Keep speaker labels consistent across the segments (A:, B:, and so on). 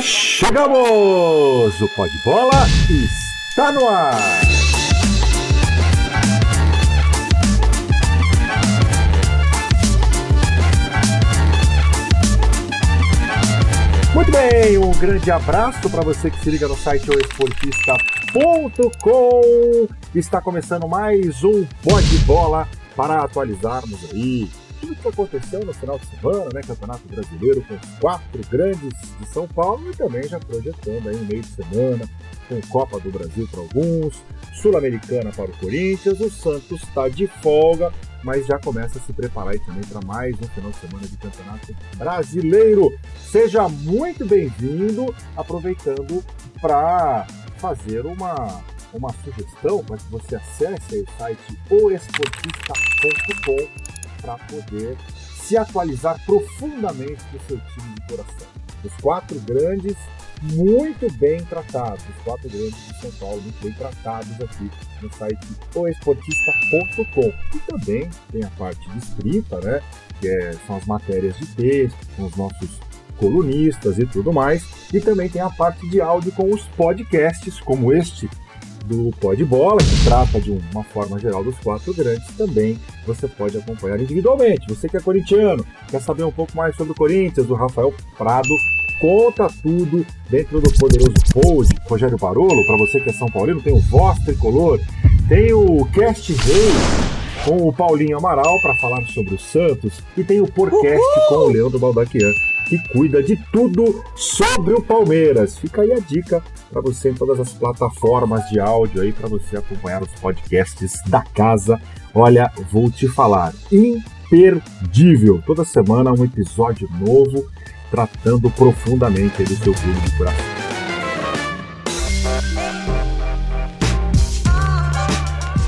A: Chegamos! O Pode Bola está no ar! Muito bem, um grande abraço para você que se liga no site oesportista.com. Está começando mais um Pode Bola para atualizarmos aí tudo que aconteceu no final de semana, né? Campeonato Brasileiro com os quatro grandes de São Paulo e também já projetando aí no meio de semana com Copa do Brasil para alguns, Sul-Americana para o Corinthians, o Santos está de folga, mas já começa a se preparar aí também para mais um final de semana de Campeonato Brasileiro. Seja muito bem-vindo, aproveitando para fazer uma uma sugestão para que você acesse o site oesportista.com para poder se atualizar profundamente do seu time de coração. Os quatro grandes muito bem tratados, os quatro grandes de São Paulo muito bem tratados aqui no site oesportista.com. E também tem a parte de escrita, né? Que é, são as matérias de texto, com os nossos colunistas e tudo mais. E também tem a parte de áudio com os podcasts, como este do Pod Bola, que trata de uma forma geral dos quatro grandes, também você pode acompanhar individualmente. Você que é corintiano, quer saber um pouco mais sobre o Corinthians, o Rafael Prado conta tudo dentro do poderoso pod Rogério Barolo, para você que é São Paulino, tem o Voz Tricolor, tem o Cast Rei com o Paulinho Amaral para falar sobre o Santos e tem o Porcast com o Leandro Baldaquian que cuida de tudo sobre o Palmeiras. Fica aí a dica para você em todas as plataformas de áudio aí para você acompanhar os podcasts da casa. Olha, vou te falar, imperdível. Toda semana um episódio novo tratando profundamente do seu clube de coração.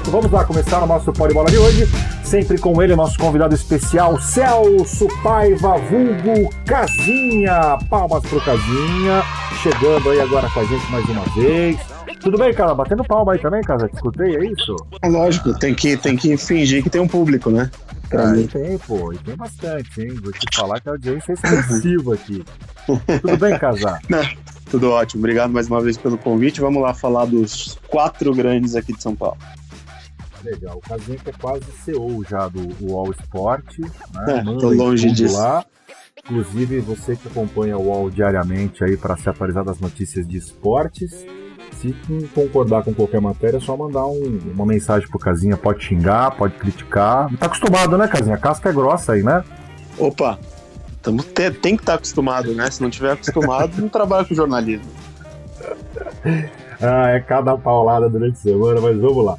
A: Vamos lá começar o nosso Pode Bola de hoje Sempre com ele, nosso convidado especial, Celso Paiva, vulgo Casinha. Palmas pro Casinha, chegando aí agora com a gente mais uma vez. Tudo bem, cara? Batendo palma aí também, cara? Te escutei, é isso?
B: É lógico, tem que, tem que fingir que tem um público, né?
A: Pra ah, mim. Tem, pô, e tem bastante, hein? Vou te falar que a audiência é expressiva aqui. Tudo bem, Casar?
B: tudo ótimo. Obrigado mais uma vez pelo convite. Vamos lá falar dos quatro grandes aqui de São Paulo.
A: Legal. O Casinha que é quase CEO já do All Sport.
B: Né? É, tô longe disso. Lá.
A: Inclusive, você que acompanha o UOL diariamente aí para se atualizar das notícias de esportes. Se concordar com qualquer matéria, é só mandar um, uma mensagem pro Casinha. Pode xingar, pode criticar. Tá acostumado, né, Casinha? A casca é grossa aí, né?
B: Opa, tamo, tem, tem que estar tá acostumado, né? Se não tiver acostumado, não trabalha com jornalismo.
A: ah, é cada paulada durante a semana, mas vamos lá.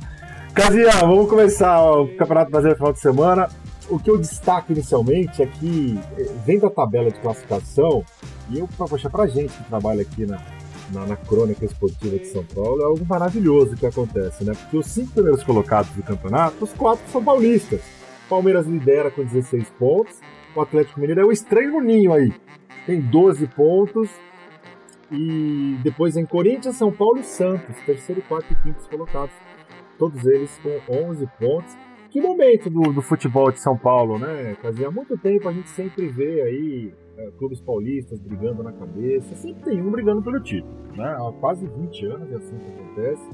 A: Casinha, vamos começar o Campeonato Brasileiro final de semana. O que eu destaco inicialmente é que, eh, vendo a tabela de classificação, e eu, poxa, pra gente que trabalha aqui na, na, na, crônica esportiva de São Paulo, é algo maravilhoso que acontece, né? Porque os cinco primeiros colocados do campeonato, os quatro são paulistas. Palmeiras lidera com 16 pontos, o Atlético Mineiro é o estranho ninho aí, tem 12 pontos, e depois em Corinthians, São Paulo e Santos, terceiro, quarto e quinto colocados todos eles com 11 pontos. Que momento do, do futebol de São Paulo, né? Fazia muito tempo a gente sempre vê aí é, clubes paulistas brigando na cabeça, sempre tem um brigando pelo título, né? Há quase 20 anos é assim que acontece,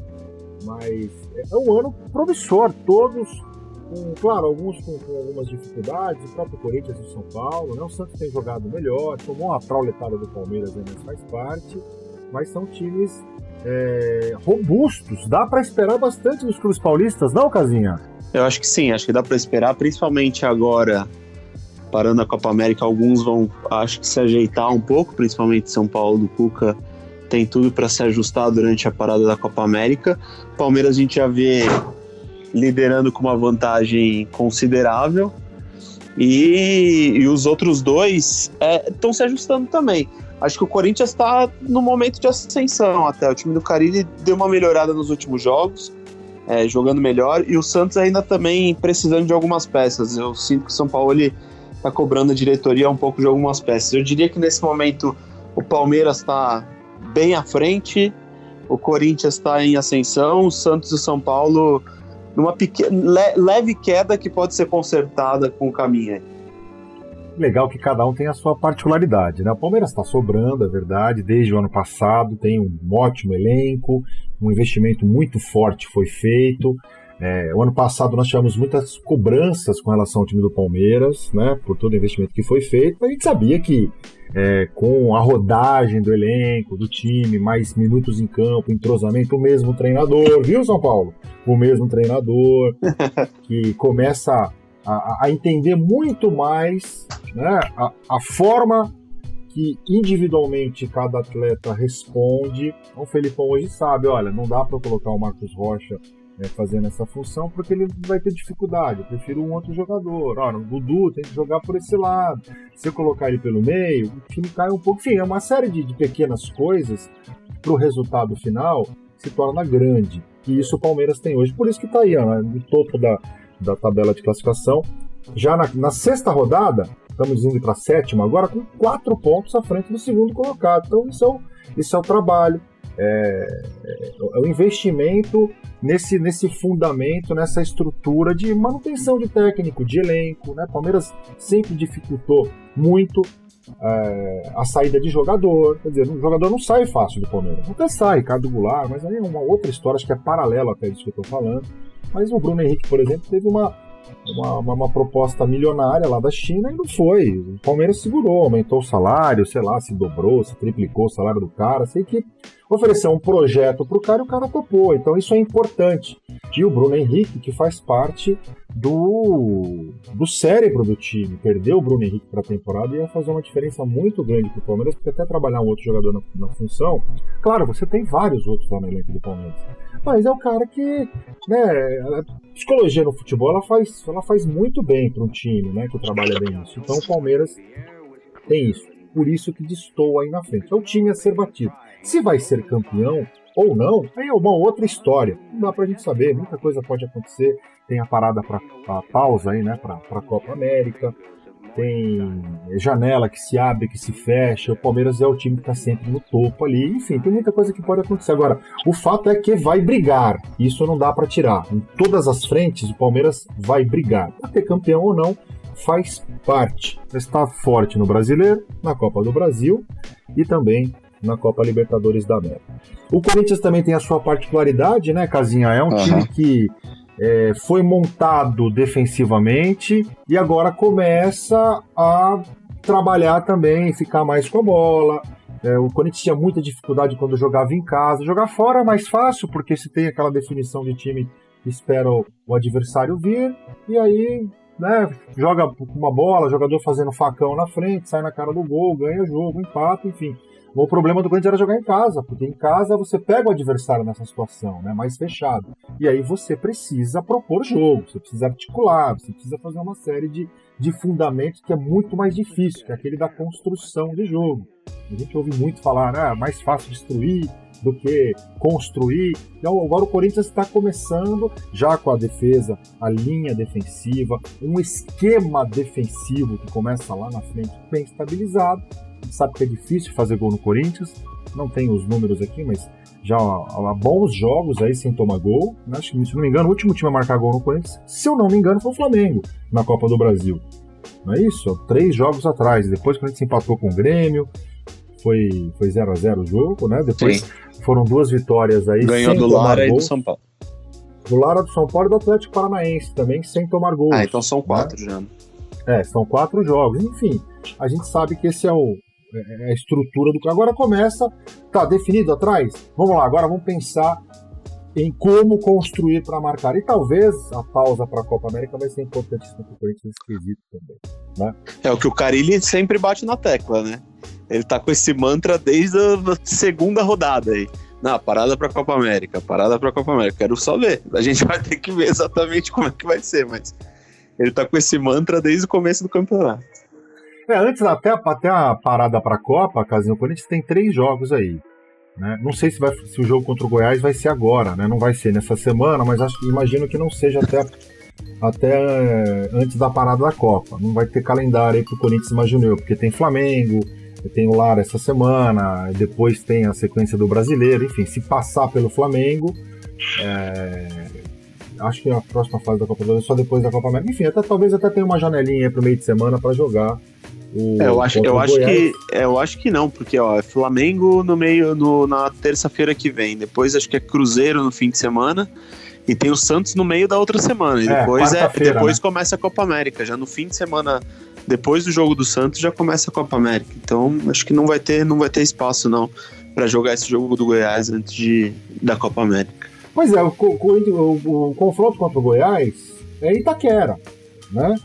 A: mas é, é um ano promissor, todos com, claro, alguns com, com, algumas dificuldades, o próprio Corinthians e São Paulo, né? O Santos tem jogado melhor, tomou uma trauletada do Palmeiras, mas faz parte, mas são times é, robustos. Dá para esperar bastante nos clubes paulistas, não, Casinha?
B: Eu acho que sim, acho que dá para esperar, principalmente agora, parando a Copa América, alguns vão, acho que se ajeitar um pouco, principalmente São Paulo do Cuca tem tudo para se ajustar durante a parada da Copa América. Palmeiras a gente já vê liderando com uma vantagem considerável. E, e os outros dois estão é, se ajustando também. Acho que o Corinthians está no momento de ascensão até. O time do Carilli deu uma melhorada nos últimos jogos, é, jogando melhor, e o Santos ainda também precisando de algumas peças. Eu sinto que o São Paulo está cobrando a diretoria um pouco de algumas peças. Eu diria que nesse momento o Palmeiras está bem à frente, o Corinthians está em ascensão, o Santos e o São Paulo numa pequena, leve queda que pode ser consertada com o caminho.
A: Legal que cada um tem a sua particularidade, né? O Palmeiras está sobrando, é verdade, desde o ano passado, tem um ótimo elenco, um investimento muito forte foi feito. É, o ano passado nós tivemos muitas cobranças com relação ao time do Palmeiras, né, por todo o investimento que foi feito. A gente sabia que é, com a rodagem do elenco, do time, mais minutos em campo, entrosamento, o mesmo treinador, viu, São Paulo? O mesmo treinador, que começa a, a entender muito mais né, a, a forma que individualmente cada atleta responde. O Felipão hoje sabe, olha, não dá para colocar o Marcos Rocha é, fazendo essa função, porque ele vai ter dificuldade. Eu prefiro um outro jogador. Ora, o Dudu tem que jogar por esse lado. Se eu colocar ele pelo meio, o time cai um pouco. Enfim, é uma série de, de pequenas coisas para o resultado final se torna grande. E isso o Palmeiras tem hoje. Por isso que está aí, ó, no topo da, da tabela de classificação. Já na, na sexta rodada, estamos indo para a sétima agora, com quatro pontos à frente do segundo colocado. Então, isso é o, isso é o trabalho é, é, é, o investimento nesse, nesse fundamento, nessa estrutura de manutenção de técnico, de elenco. Né? Palmeiras sempre dificultou muito é, a saída de jogador. Quer dizer, o jogador não sai fácil do Palmeiras. Até sai, Ricardo Goulart, mas aí é uma outra história, acho que é paralelo até disso que eu estou falando. Mas o Bruno Henrique, por exemplo, teve uma, uma, uma, uma, proposta milionária lá da China e não foi. O Palmeiras segurou, aumentou o salário, sei lá, se dobrou, se triplicou o salário do cara. Sei que ofereceu um projeto para o cara e o cara topou. Então isso é importante. E o Bruno Henrique, que faz parte do, do cérebro do time. Perder o Bruno Henrique para a temporada ia fazer uma diferença muito grande para o Palmeiras, porque até trabalhar um outro jogador na, na função. Claro, você tem vários outros lá no elenco do Palmeiras mas é o cara que, né, a psicologia no futebol ela faz, ela faz muito bem para um time, né, que trabalha bem isso. Então o Palmeiras tem isso, por isso que distou aí na frente. É o time a ser batido. Se vai ser campeão ou não, aí é uma outra história. Não dá pra gente saber, muita coisa pode acontecer. Tem a parada para pausa aí, né, para a Copa América tem janela que se abre, que se fecha. O Palmeiras é o time que está sempre no topo ali. Enfim, tem muita coisa que pode acontecer. Agora, o fato é que vai brigar. Isso não dá para tirar. Em todas as frentes, o Palmeiras vai brigar. Para ter campeão ou não, faz parte. Está forte no Brasileiro, na Copa do Brasil e também na Copa Libertadores da América. O Corinthians também tem a sua particularidade, né, Casinha? É um uhum. time que é, foi montado defensivamente e agora começa a trabalhar também, ficar mais com a bola. É, o Corinthians tinha muita dificuldade quando jogava em casa. Jogar fora é mais fácil, porque se tem aquela definição de time que espera o, adversário vir, e aí né, joga com uma bola, jogador fazendo facão na frente, sai na cara do gol, ganha jogo, empata, enfim. O problema do Corinthians era jogar em casa, porque em casa você pega o adversário nessa situação, né, mais fechado. E aí você precisa propor jogo, você precisa articular, você precisa fazer uma série de, de fundamentos que é muito mais difícil, que é aquele da construção de jogo. A gente ouve muito falar, ah, mais fácil destruir do que construir. Então agora o Corinthians está começando, já com a defesa, a linha defensiva, um esquema defensivo que começa lá na frente bem estabilizado sabe que é difícil fazer gol no Corinthians, não tem os números aqui, mas já há, bons jogos aí sem tomar gol. Né? Acho que, se não me engano, o último time a marcar gol no Corinthians, se eu não me engano, foi o Flamengo na Copa do Brasil. Não é isso? Três jogos atrás. Depois, gente se empatou com o Grêmio, foi 0x0 foi zero a zero o jogo, né? Depois Sim. foram duas vitórias aí.
B: Ganhou do Lara gol. e do São Paulo.
A: Do Lara, do São Paulo e do Atlético Paranaense também, sem tomar gol.
B: Ah, então são quatro né?
A: já. É, são quatro jogos. Enfim, a gente sabe que esse é o, é, é a estrutura do. Agora começa, tá definido atrás? Vamos lá, agora vamos pensar em como construir para marcar. E talvez a pausa para a Copa América vai ser importantíssima para o Corinthians esquisito também. Né?
B: É o que o Carilli sempre bate na tecla, né? Ele tá com esse mantra desde a segunda rodada aí. Na parada para a Copa América, parada para a Copa América. Quero só ver. A gente vai ter que ver exatamente como é que vai ser, mas ele tá com esse mantra desde o começo do campeonato.
A: É, antes até, até a parada para a Copa, Casinho, o Corinthians tem três jogos aí. Né? Não sei se, vai, se o jogo contra o Goiás vai ser agora, né? Não vai ser nessa semana, mas acho, imagino que não seja até, até antes da parada da Copa. Não vai ter calendário aí pro Corinthians, imagino eu, porque tem Flamengo, tem o Lara essa semana, depois tem a sequência do brasileiro, enfim, se passar pelo Flamengo, é, acho que a próxima fase da Copa do Brasil é só depois da Copa América. Enfim, até, talvez até tenha uma janelinha para o meio de semana para jogar.
B: O, é, eu acho, eu acho que eu acho que não, porque ó, é Flamengo no meio no, na terça-feira que vem. Depois acho que é Cruzeiro no fim de semana. E tem o Santos no meio da outra semana. E é, depois, é, depois né? começa a Copa América. Já no fim de semana, depois do jogo do Santos, já começa a Copa América. Então, acho que não vai ter, não vai ter espaço, não, para jogar esse jogo do Goiás antes de, da Copa América.
A: Pois é, o, o, o, o confronto contra o Goiás é Itaquera, né?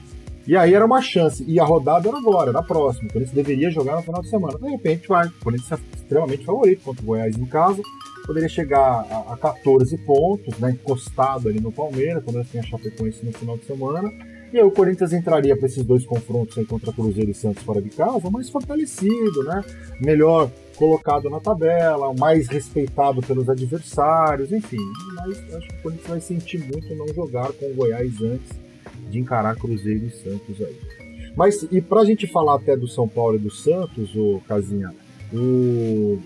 A: E aí era uma chance. E a rodada era agora, era próxima. O Corinthians deveria jogar no final de semana. De repente vai. O Corinthians é extremamente favorito contra o Goiás em casa poderia chegar a, a 14 pontos, né, encostado ali no Palmeiras, quando tem a Chapecoense no final de semana. E aí o Corinthians entraria para esses dois confrontos aí contra Cruzeiro e Santos fora de casa, mais fortalecido, né? Melhor colocado na tabela, mais respeitado pelos adversários, enfim. Mas acho que o Corinthians vai sentir muito não jogar com o Goiás antes de encarar Cruzeiro e Santos aí. Mas e para a gente falar até do São Paulo e do Santos, o Casinha, o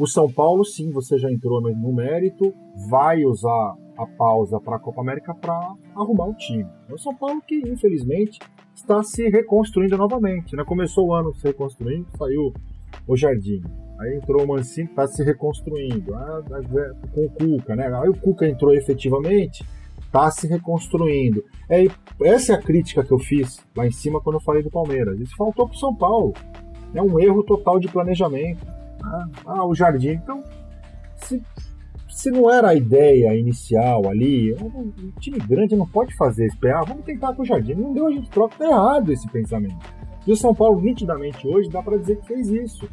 A: o São Paulo, sim, você já entrou no mérito, vai usar a pausa para a Copa América para arrumar o time. O São Paulo que, infelizmente, está se reconstruindo novamente. Né? Começou o ano se reconstruindo, saiu o Jardim. Aí entrou o Mancini, está se reconstruindo. Ah, com o Cuca, né? Aí o Cuca entrou efetivamente, está se reconstruindo. É, essa é a crítica que eu fiz lá em cima quando eu falei do Palmeiras. Isso faltou para o São Paulo. É um erro total de planejamento. Ah, ah, o jardim. Então, se, se não era a ideia inicial ali, um time grande não pode fazer esperar. Ah, vamos tentar com o jardim. Não deu, a gente troca. Tá errado esse pensamento. E o São Paulo, nitidamente, hoje, dá para dizer que fez isso.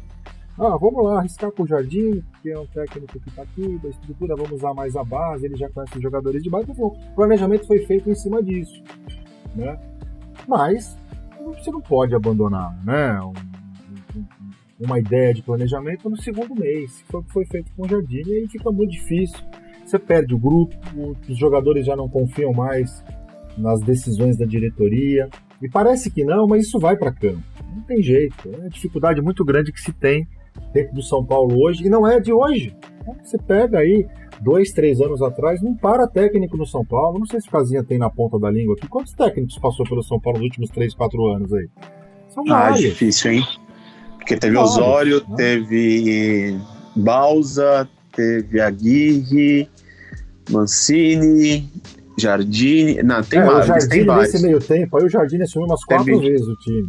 A: Ah, vamos lá, arriscar com o Jardim, que é um técnico que está aqui, da estrutura, vamos usar mais a base, ele já conhece os jogadores de base. Então, o planejamento foi feito em cima disso. Né? Mas você não pode abandonar né? Um, uma ideia de planejamento no segundo mês, que foi o que foi feito com o Jardim, e aí fica muito difícil. Você perde o grupo, os jogadores já não confiam mais nas decisões da diretoria. E parece que não, mas isso vai para campo. Não tem jeito. É uma dificuldade muito grande que se tem dentro do São Paulo hoje, e não é de hoje. Você pega aí dois, três anos atrás, não para técnico no São Paulo. Não sei se o Casinha tem na ponta da língua aqui. Quantos técnicos passou pelo São Paulo nos últimos três, quatro anos aí?
B: São ah, vários. difícil, hein? Porque teve Osório, né? teve Balsa, teve Aguirre, Mancini, Jardine. Não, tem é, mais. O
A: Jardine nesse meio tempo, aí o Jardine assumiu umas quatro teve, vezes o time.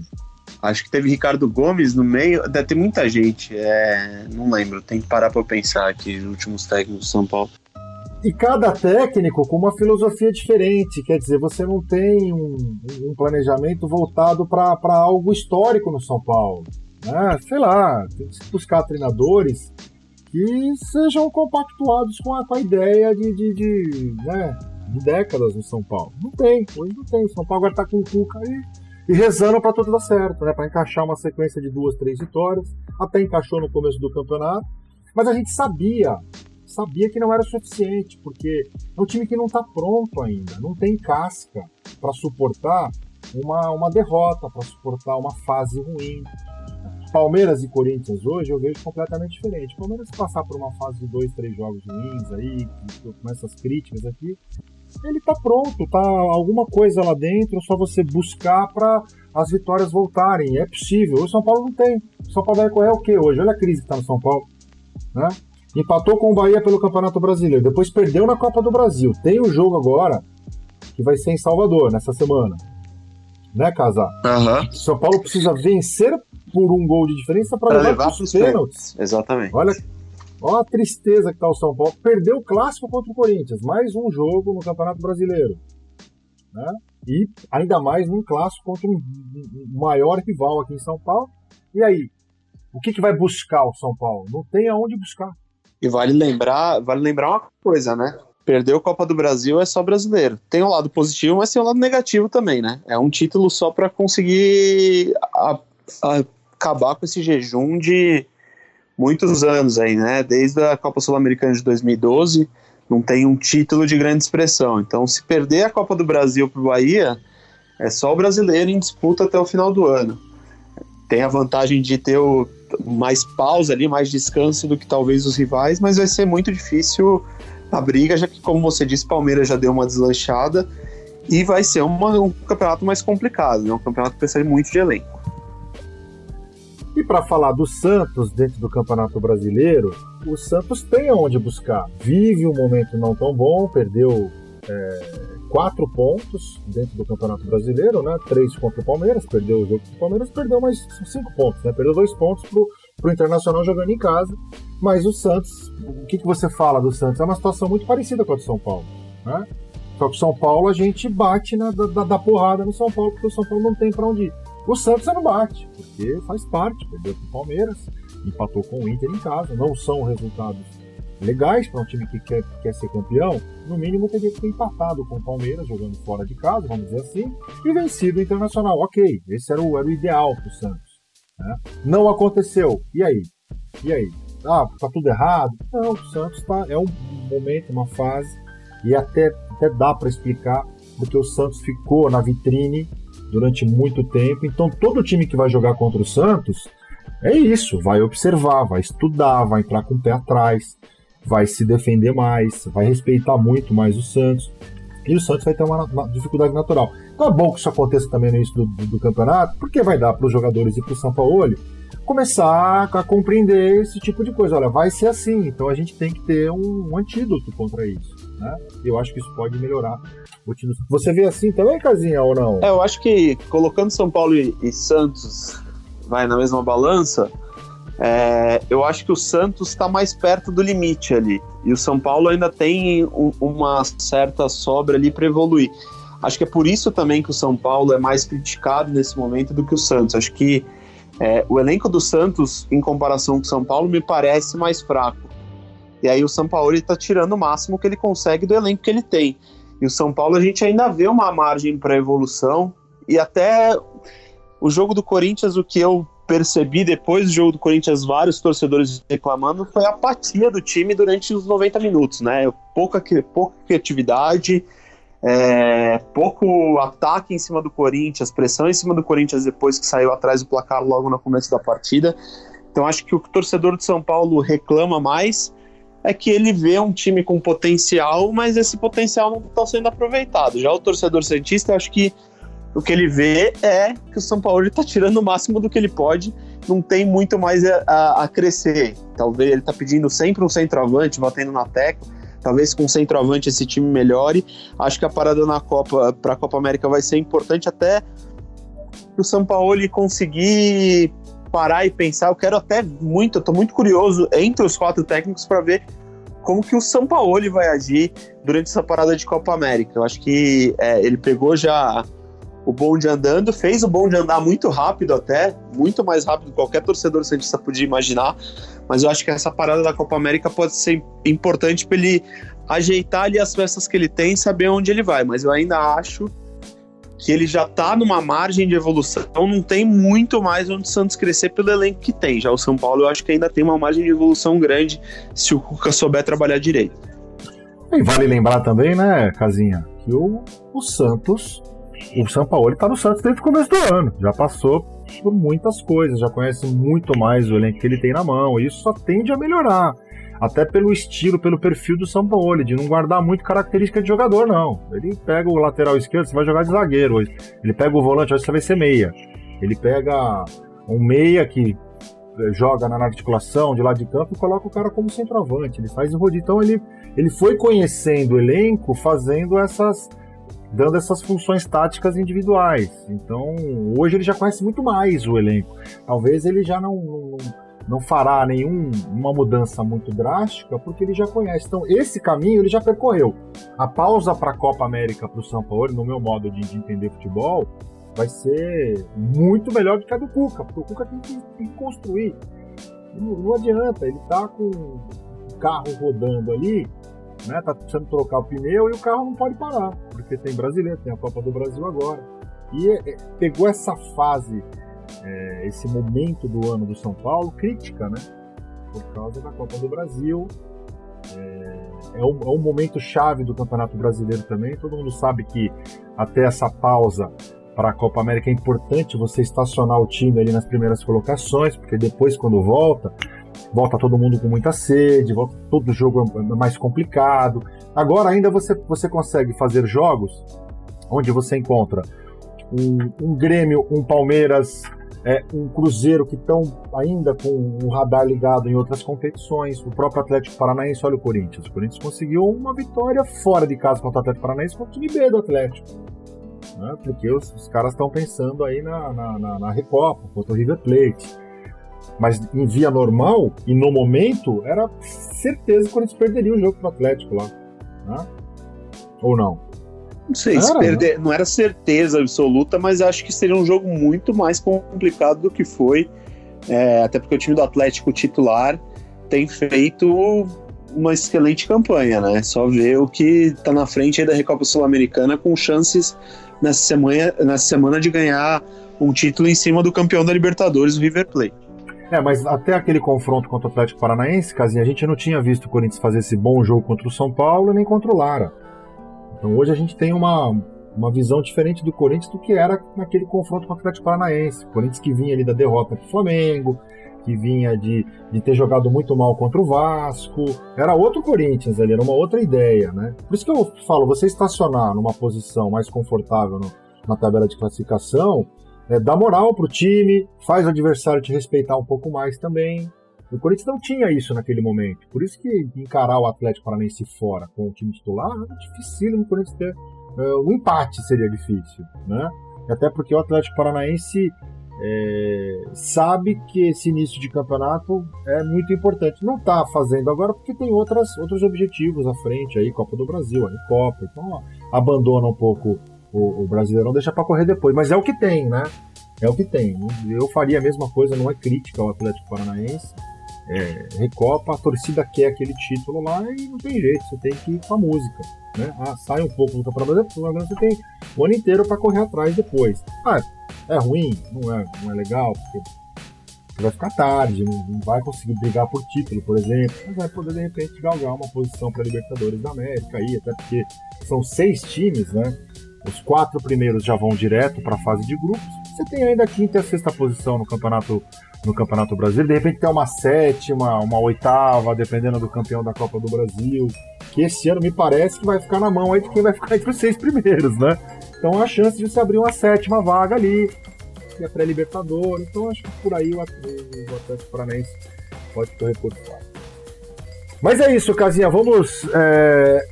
B: Acho que teve Ricardo Gomes no meio. Deve ter muita gente. É, não lembro, tem que parar pra pensar aqui, os últimos técnicos do São Paulo.
A: E cada técnico com uma filosofia diferente, quer dizer, você não tem um, um planejamento voltado para algo histórico no São Paulo. Né? Sei lá, tem que buscar treinadores que sejam compactuados com a, com a ideia de, de, de, né, de décadas no São Paulo. Não tem, hoje não tem. São Paulo agora tá com o Cuca e, e rezando para tudo dar certo, né? Para encaixar uma sequência de duas, três vitórias. Até encaixou no começo do campeonato, mas a gente sabia, sabia que não era suficiente, porque é um time que não está pronto ainda, não tem casca para suportar uma, uma derrota, para suportar uma fase ruim. Palmeiras e Corinthians hoje eu vejo completamente diferente. Palmeiras passar por uma fase de dois, três jogos ruins aí, com essas críticas aqui, ele tá pronto, tá alguma coisa lá dentro, é só você buscar para as vitórias voltarem. É possível. O São Paulo não tem. O São Paulo vai correr o quê hoje? Olha a crise que tá no São Paulo. Né? Empatou com o Bahia pelo Campeonato Brasileiro, depois perdeu na Copa do Brasil. Tem o jogo agora que vai ser em Salvador nessa semana. Né, Casar?
B: Uhum.
A: São Paulo precisa vencer por um gol de diferença para levar, levar para os pênaltis.
B: Exatamente.
A: Olha, olha a tristeza que está o São Paulo. Perdeu o clássico contra o Corinthians. Mais um jogo no Campeonato Brasileiro. Né? E ainda mais num clássico contra um maior rival aqui em São Paulo. E aí? O que, que vai buscar o São Paulo? Não tem aonde buscar.
B: E vale lembrar, vale lembrar uma coisa, né? Perdeu a Copa do Brasil é só brasileiro. Tem um lado positivo, mas tem um lado negativo também, né? É um título só para conseguir a, a acabar com esse jejum de muitos anos aí, né? Desde a Copa Sul-Americana de 2012, não tem um título de grande expressão. Então, se perder a Copa do Brasil para o Bahia, é só o brasileiro em disputa até o final do ano. Tem a vantagem de ter o, mais pausa ali, mais descanso do que talvez os rivais, mas vai ser muito difícil a briga, já que, como você disse, Palmeiras já deu uma deslanchada e vai ser uma, um campeonato mais complicado, né? um campeonato que precisa muito de elenco.
A: E para falar do Santos dentro do Campeonato Brasileiro, o Santos tem aonde buscar. Vive um momento não tão bom, perdeu é, quatro pontos dentro do Campeonato Brasileiro, né? Três contra o Palmeiras, perdeu o jogo contra o Palmeiras, perdeu mais cinco pontos, né? Perdeu dois pontos pro, pro Internacional jogando em casa. Mas o Santos, o que, que você fala do Santos? É uma situação muito parecida com a do São Paulo, né? Só que o São Paulo a gente bate na, da, da porrada no São Paulo, porque o São Paulo não tem para onde ir. O Santos não bate, porque faz parte, perdeu para o Palmeiras, empatou com o Inter em casa, não são resultados legais para um time que quer, quer ser campeão, no mínimo teria que ter empatado com o Palmeiras, jogando fora de casa, vamos dizer assim, e vencido o Internacional. Ok, esse era o, era o ideal para o Santos. Né? Não aconteceu. E aí? E aí? Ah, tá tudo errado? Não, o Santos tá, é um momento, uma fase, e até até dá para explicar, porque o Santos ficou na vitrine durante muito tempo. Então, todo time que vai jogar contra o Santos é isso: vai observar, vai estudar, vai entrar com o pé atrás, vai se defender mais, vai respeitar muito mais o Santos. E o Santos vai ter uma, uma dificuldade natural. Então é bom que isso aconteça também no início do, do, do campeonato, porque vai dar para os jogadores e para o São Paulo começar a compreender esse tipo de coisa. Olha, vai ser assim, então a gente tem que ter um, um antídoto contra isso. Né? Eu acho que isso pode melhorar. Você vê assim também, Casinha, ou não?
B: É, eu acho que colocando São Paulo e, e Santos vai na mesma balança, é, eu acho que o Santos está mais perto do limite ali. E o São Paulo ainda tem um, uma certa sobra ali para evoluir. Acho que é por isso também que o São Paulo é mais criticado nesse momento do que o Santos. Acho que é, o elenco do Santos, em comparação com o São Paulo, me parece mais fraco. E aí o São Paulo está tirando o máximo que ele consegue do elenco que ele tem. E o São Paulo a gente ainda vê uma margem para evolução. E até o jogo do Corinthians, o que eu percebi depois do jogo do Corinthians, vários torcedores reclamando, foi a apatia do time durante os 90 minutos, né? Pouca, pouca criatividade, é, pouco ataque em cima do Corinthians, pressão em cima do Corinthians depois que saiu atrás do placar logo no começo da partida. Então acho que o torcedor de São Paulo reclama mais é que ele vê um time com potencial, mas esse potencial não está sendo aproveitado. Já o torcedor cientista, acho que o que ele vê é que o São Paulo está tirando o máximo do que ele pode, não tem muito mais a, a crescer. Talvez ele está pedindo sempre um centroavante, batendo na tecla Talvez com o centroavante esse time melhore. Acho que a parada na Copa para a Copa América vai ser importante até o São Paulo conseguir parar e pensar. Eu quero até muito, estou muito curioso entre os quatro técnicos para ver como que o São Paulo vai agir durante essa parada de Copa América. Eu acho que é, ele pegou já o bonde andando, fez o bonde andar muito rápido até, muito mais rápido do que qualquer torcedor santista podia imaginar, mas eu acho que essa parada da Copa América pode ser importante para ele ajeitar ali as peças que ele tem e saber onde ele vai. Mas eu ainda acho que ele já está numa margem de evolução, não tem muito mais onde o Santos crescer pelo elenco que tem. Já o São Paulo eu acho que ainda tem uma margem de evolução grande se o Cuca souber trabalhar direito.
A: E vale lembrar também, né, Casinha, que o, o Santos, o São Paulo está no Santos desde o começo do ano, já passou por muitas coisas, já conhece muito mais o elenco que ele tem na mão, e isso só tende a melhorar. Até pelo estilo, pelo perfil do São Paulo, de não guardar muito característica de jogador, não. Ele pega o lateral esquerdo, você vai jogar de zagueiro hoje. Ele pega o volante, hoje você vai ser meia. Ele pega um meia que joga na articulação de lado de campo e coloca o cara como centroavante. Ele faz o rodízio. Então ele, ele foi conhecendo o elenco, fazendo essas dando essas funções táticas individuais. Então, hoje ele já conhece muito mais o elenco. Talvez ele já não, não, não fará nenhuma mudança muito drástica, porque ele já conhece. Então, esse caminho ele já percorreu. A pausa para a Copa América para o São Paulo, no meu modo de, de, entender futebol, vai ser muito melhor do que a do Cuca, porque o Cuca tem que, tem que construir. Não, não adianta, ele tá com o carro rodando ali, né? Tá precisando trocar o pneu e o carro não pode parar, porque tem brasileiro, tem a Copa do Brasil agora. E é, é, pegou essa fase, é, esse momento do ano do São Paulo, crítica, né? Por causa da Copa do Brasil. É, é, um, é um momento chave do Campeonato Brasileiro também. Todo mundo sabe que até essa pausa para a Copa América é importante você estacionar o time ali nas primeiras colocações, porque depois, quando volta, volta todo mundo com muita sede, volta, todo jogo é mais complicado. Agora ainda você, você consegue fazer jogos onde você encontra um, um Grêmio, um Palmeiras, é, um Cruzeiro que estão ainda com o radar ligado em outras competições, o próprio Atlético Paranaense, olha o Corinthians. O Corinthians conseguiu uma vitória fora de casa contra o Atlético Paranaense contra o time B do Atlético. Né? Porque os, os caras estão pensando aí na, na, na, na Recopa, contra o River Plate. Mas em via normal, e no momento, era certeza que o Corinthians perderia o jogo pro Atlético lá. Né? Ou não?
B: Não sei, era, se perder, né? não era certeza absoluta, mas acho que seria um jogo muito mais complicado do que foi. É, até porque o time do Atlético titular tem feito uma excelente campanha, né? Só ver o que tá na frente aí da Recopa Sul-Americana com chances nessa semana, nessa semana de ganhar um título em cima do campeão da Libertadores, o River Plate.
A: É, mas até aquele confronto contra o Atlético Paranaense, Casinha, a gente não tinha visto o Corinthians fazer esse bom jogo contra o São Paulo nem contra o Lara. Então hoje a gente tem uma, uma visão diferente do Corinthians do que era naquele confronto com o Atlético Paranaense. O Corinthians que vinha ali da derrota para o Flamengo, que vinha de, de ter jogado muito mal contra o Vasco. Era outro Corinthians ali, era uma outra ideia, né? Por isso que eu falo, você estacionar numa posição mais confortável no, na tabela de classificação, é, dá moral pro time, faz o adversário te respeitar um pouco mais também. O Corinthians não tinha isso naquele momento. Por isso que encarar o Atlético Paranaense fora com o time titular era difícil o Corinthians ter. Uh, um empate seria difícil, né? Até porque o Atlético Paranaense é, sabe que esse início de campeonato é muito importante. Não está fazendo agora porque tem outras, outros objetivos à frente aí, Copa do Brasil, a Copa. Então ó, abandona um pouco o, o Brasileirão, deixa para correr depois. Mas é o que tem, né? É o que tem. Eu faria a mesma coisa, não é crítica ao Atlético Paranaense é, Recopa, a torcida quer aquele título lá e não tem jeito, você tem que ir com a música. Né? Ah, sai um pouco do campeonato brasileiro, você tem o ano inteiro para correr atrás depois. Ah, é ruim? Não é, não é legal, porque vai ficar tarde, não, vai conseguir brigar por título, por exemplo, mas vai poder de repente galgar uma posição para Libertadores da América aí, até porque são seis times, né? Os quatro primeiros já vão direto para a fase de grupos. Você tem ainda a quinta e a sexta posição no campeonato no Campeonato Brasileiro. De repente tem uma sétima, uma oitava, dependendo do campeão da Copa do Brasil. Que esse ano me parece que vai ficar na mão aí de quem vai ficar entre os seis primeiros, né? Então a chance de se abrir uma sétima vaga ali, que é pré-libertador. Então acho que por aí o Atlético Paranaense pode correr por fora. Mas é isso, Casinha. Vamos é,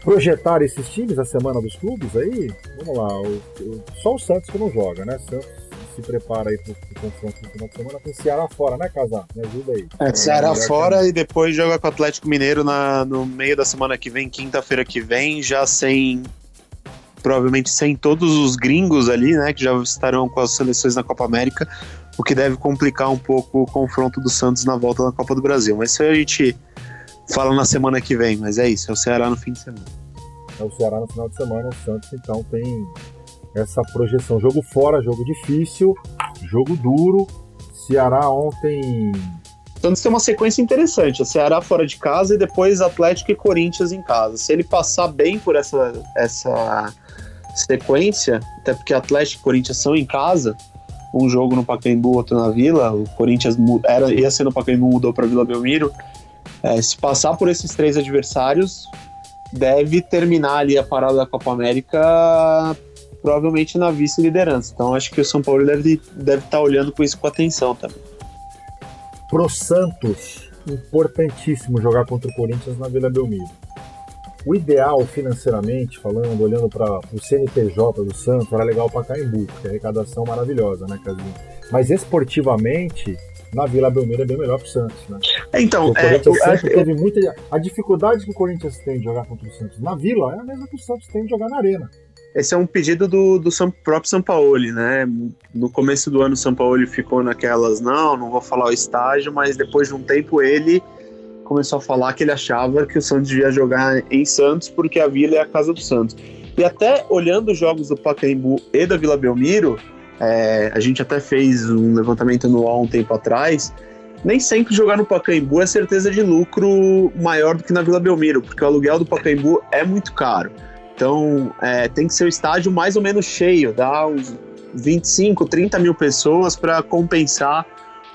A: projetar esses times a semana dos clubes aí? Vamos lá. O, o, só o Santos que não joga, né? Santos se prepara aí pro, pro confronto no final de semana. Tem Ceará fora, né, Casar? Me ajuda aí.
B: É, Ceará fora que... e depois joga com o Atlético Mineiro na, no meio da semana que vem, quinta-feira que vem, já sem. Provavelmente sem todos os gringos ali, né? Que já estarão com as seleções na Copa América, o que deve complicar um pouco o confronto do Santos na volta na Copa do Brasil. Mas isso a gente fala na semana que vem, mas é isso, é o Ceará no fim de semana.
A: É o Ceará no final de semana, o Santos então tem essa projeção. Jogo fora, jogo difícil, jogo duro. Ceará ontem.
B: Santos tem uma sequência interessante. Ceará fora de casa e depois Atlético e Corinthians em casa. Se ele passar bem por essa, essa sequência, até porque Atlético e Corinthians são em casa, um jogo no Pacaembu, outro na Vila, o Corinthians era, ia ser no Pacaembu, mudou para Vila Belmiro. É, se passar por esses três adversários, deve terminar ali a parada da Copa América provavelmente na vice-liderança. Então acho que o São Paulo deve deve estar tá olhando com isso com atenção também.
A: Pro Santos, importantíssimo jogar contra o Corinthians na Vila Belmiro. O ideal financeiramente, falando, olhando para o CNPJ do Santos, era legal para Caimbu, porque a arrecadação maravilhosa, né, Casinho? Mas esportivamente, na Vila Belmiro é bem melhor para o Santos, né?
B: Então,
A: o é, Corinthians é, teve muita. A dificuldade que o Corinthians tem de jogar contra o Santos na Vila é a mesma que o Santos tem de jogar na Arena.
B: Esse é um pedido do, do São, próprio São Paulo, né? No começo do ano, o São Paulo ficou naquelas, não, não vou falar o estágio, mas depois de um tempo ele começou a falar que ele achava que o Santos devia jogar em Santos porque a Vila é a casa do Santos. E até olhando os jogos do Pacaembu e da Vila Belmiro, é, a gente até fez um levantamento anual um tempo atrás, nem sempre jogar no Pacaembu é certeza de lucro maior do que na Vila Belmiro, porque o aluguel do Pacaembu é muito caro. Então, é, tem que ser o estádio mais ou menos cheio, dá uns 25, 30 mil pessoas para compensar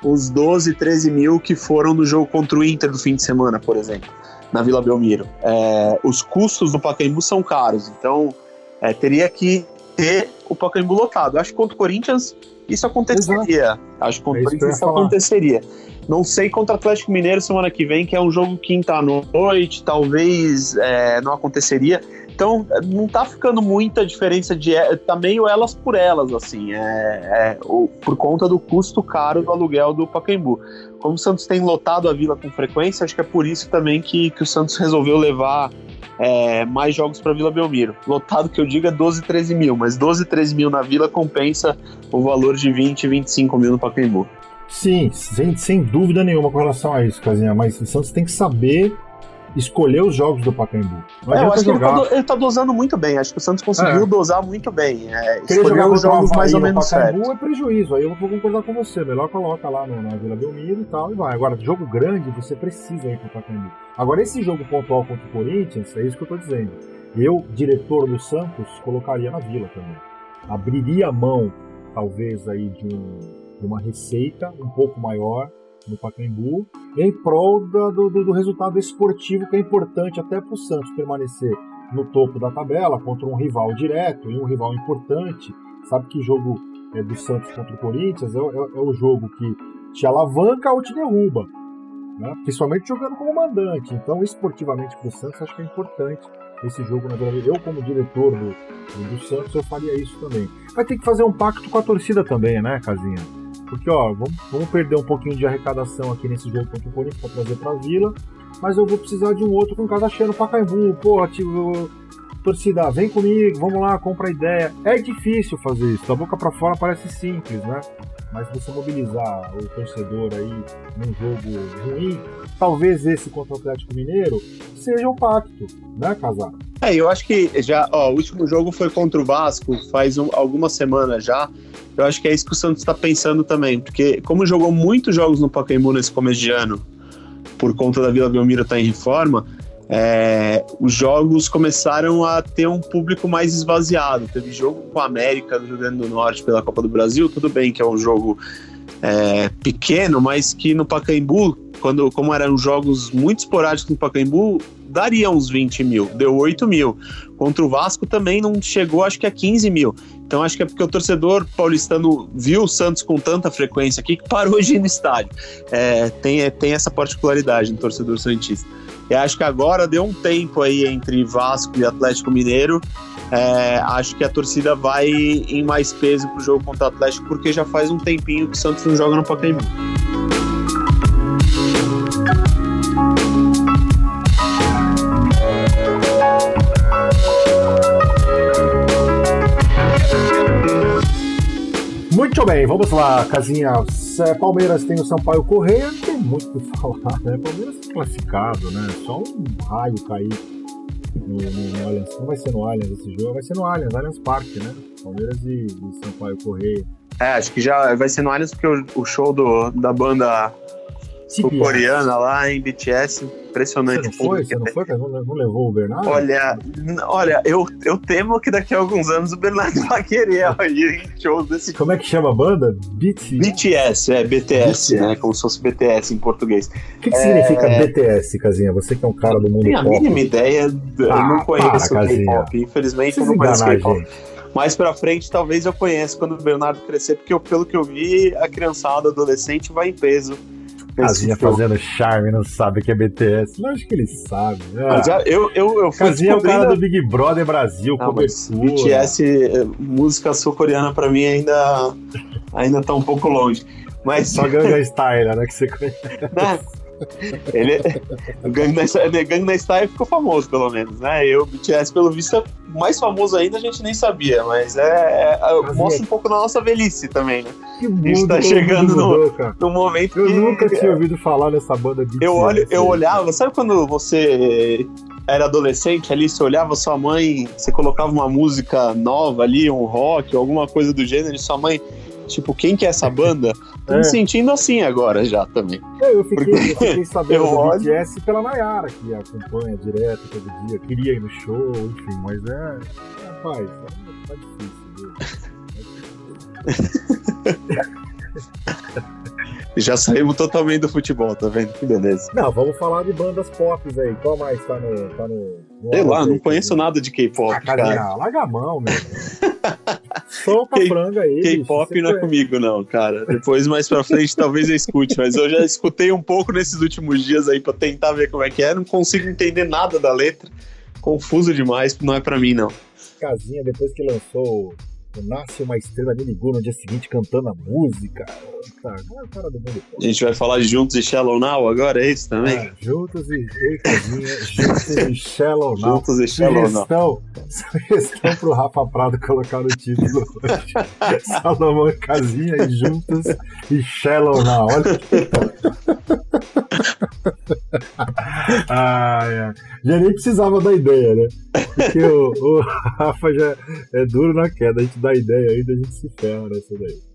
B: os 12, 13 mil que foram no jogo contra o Inter do fim de semana, por exemplo, na Vila Belmiro. É, os custos do Pacaembu são caros, então é, teria que ter o Pacaembu lotado. Acho que contra o Corinthians isso aconteceria. Exato. Acho que contra o é Corinthians isso aconteceria. Não sei contra o Atlético Mineiro semana que vem, que é um jogo quinta à noite, talvez é, não aconteceria. Então, não tá ficando muita diferença de. Tá meio elas por elas, assim. É, é por conta do custo caro do aluguel do Pacaembu. Como o Santos tem lotado a vila com frequência, acho que é por isso também que, que o Santos resolveu levar é, mais jogos para Vila Belmiro. Lotado que eu diga é 12, 13 mil, mas 12, 13 mil na vila compensa o valor de 20, 25 mil no Pacaembu.
A: Sim, sem, sem dúvida nenhuma com relação a isso, Casinha, mas o Santos tem que saber escolher os jogos do Pacaembu.
B: É, eu acho jogar... que ele tá, ele tá, dosando muito bem. Acho que o Santos conseguiu é. dosar muito bem. É, escolher os jogos mais ou menos certo.
A: é prejuízo. Aí eu vou concordar com você. Melhor coloca lá no, na Vila Belmiro e tal e vai. Agora, jogo grande, você precisa ir pro Pacaembu. Agora, esse jogo pontual contra o Corinthians, é isso que eu tô dizendo. Eu, diretor do Santos, colocaria na Vila também. Abriria a mão, talvez, aí de, um, de uma receita um pouco maior no Pacaembu, em prol do, do, do resultado esportivo que é importante até para o Santos permanecer no topo da tabela contra um rival direto e um rival importante. Sabe que jogo é, do Santos contra o Corinthians é, é, é o jogo que te alavanca ou te derruba, né? principalmente jogando como mandante. Então, esportivamente para o Santos, acho que é importante esse jogo na Vila Eu, como diretor do, do Santos, eu faria isso também. Vai ter que fazer um pacto com a torcida também, né, Casinha? Porque, ó, vamos, vamos perder um pouquinho de arrecadação aqui nesse jogo contra o Corinthians para trazer para a Vila, mas eu vou precisar de um outro com casa cheia no Pacaembu. Pô, tipo, torcida, vem comigo, vamos lá, compra ideia. É difícil fazer isso, da boca para fora parece simples, né? Mas você mobilizar o torcedor aí num jogo ruim, talvez esse contra o Atlético Mineiro seja um pacto, né, Casar?
B: É, eu acho que já, ó, o último jogo foi contra o Vasco, faz um, algumas semanas já. Eu acho que é isso que o Santos está pensando também, porque como jogou muitos jogos no Pacaembu nesse começo de ano, por conta da Vila Belmiro estar tá em reforma, é, os jogos começaram a ter um público mais esvaziado. Teve jogo com a América do Rio Grande do Norte pela Copa do Brasil, tudo bem que é um jogo é, pequeno, mas que no Pacaembu, quando, como eram jogos muito esporádicos no Pacaembu, daria uns 20 mil, deu 8 mil. Contra o Vasco também não chegou, acho que a 15 mil. Então acho que é porque o torcedor paulistano viu o Santos com tanta frequência aqui que parou de ir no estádio. É, tem, tem essa particularidade no torcedor santista. E acho que agora deu um tempo aí entre Vasco e Atlético Mineiro. É, acho que a torcida vai em mais peso pro jogo contra o Atlético, porque já faz um tempinho que o Santos não joga no Pacaembu.
A: Muito bem, vamos lá, casinha. Palmeiras tem o Sampaio Correia, não tem muito o que falar, né? Palmeiras tá classificado, né? Só um raio cair no, no, no Allianz. Não vai ser no Allianz esse jogo, vai ser no Allianz, Allianz Parque, né? Palmeiras e, e Sampaio Correia.
B: É, acho que já vai ser no Allianz porque o, o show do, da banda coreana lá em BTS Impressionante.
A: Você não foi? Você não foi? Não, não levou o Bernardo?
B: Olha, olha eu, eu temo que daqui a alguns anos o Bernardo vai querer ir em shows desse
A: Como é que chama a banda?
B: BTS? BTS, é, BTS, BTS. né? Como se fosse BTS em português.
A: O que, que é... significa BTS, Casinha? Você que é um cara do mundo pop.
B: Tenho a mínima ideia, eu ah, não conheço K-pop. Infelizmente, eu não conheço K-pop. Mais pra frente, talvez eu conheça quando o Bernardo crescer, porque eu, pelo que eu vi, a criançada, adolescente, vai em peso
A: Casinha fazendo charme, não sabe que é BTS. Lógico que ele sabe.
B: Ah. Já, eu, eu, eu
A: fui Casinha é o cara do Big Brother Brasil, não,
B: BTS, eh, música sul-coreana pra mim ainda, ainda tá um pouco longe. Mas...
A: Só Gangnam Style, né, que você conhece. Né?
B: Ele, o Gangnam, Gangnam Style ficou famoso, pelo menos, né? E o BTS, pelo visto, é mais famoso ainda, a gente nem sabia, mas é, é mostra um pouco da nossa velhice também, né?
A: Que mundo, a gente tá chegando
B: no, no momento
A: eu
B: que...
A: Eu nunca tinha ouvido falar dessa banda BTS.
B: Eu, olho, eu olhava, sabe quando você era adolescente ali, você olhava sua mãe, você colocava uma música nova ali, um rock, alguma coisa do gênero, e sua mãe Tipo, quem que é essa banda? Tô é. me sentindo assim agora já também.
A: É, eu, fiquei, eu fiquei sabendo eu do. BTS pela Nayara, que acompanha direto todo dia. Queria ir no show, enfim, mas é. Rapaz, tá difícil, viu?
B: Já saímos totalmente do futebol, tá vendo? Que beleza.
A: Não, vamos falar de bandas pop aí. Qual mais tá no. Tá no,
B: no Sei lá, não conheço nada de K-pop. Ah,
A: cara, larga a mão, meu. Solta a franga aí.
B: K-pop não é comigo, não, cara. Depois, mais pra frente, talvez eu escute, mas eu já escutei um pouco nesses últimos dias aí pra tentar ver como é que é. Não consigo entender nada da letra. Confuso demais, não é pra mim, não.
A: Casinha, depois que lançou Nasce uma estrela me ligou no dia seguinte cantando a música. Tá, é cara do mundo.
B: A gente vai falar de Juntos e Shallow Now agora, é isso também? É,
A: juntos e Juntos e Shallow Now.
B: Juntos e Shallow Now.
A: Sugestão pro Rafa Prado colocar no título Salomão e Casinha e Juntos e Shallow Now. Olha ai. Já nem precisava da ideia, né? Porque o, o Rafa já é duro na queda. A gente dá ideia ainda, a gente se ferra nessa daí.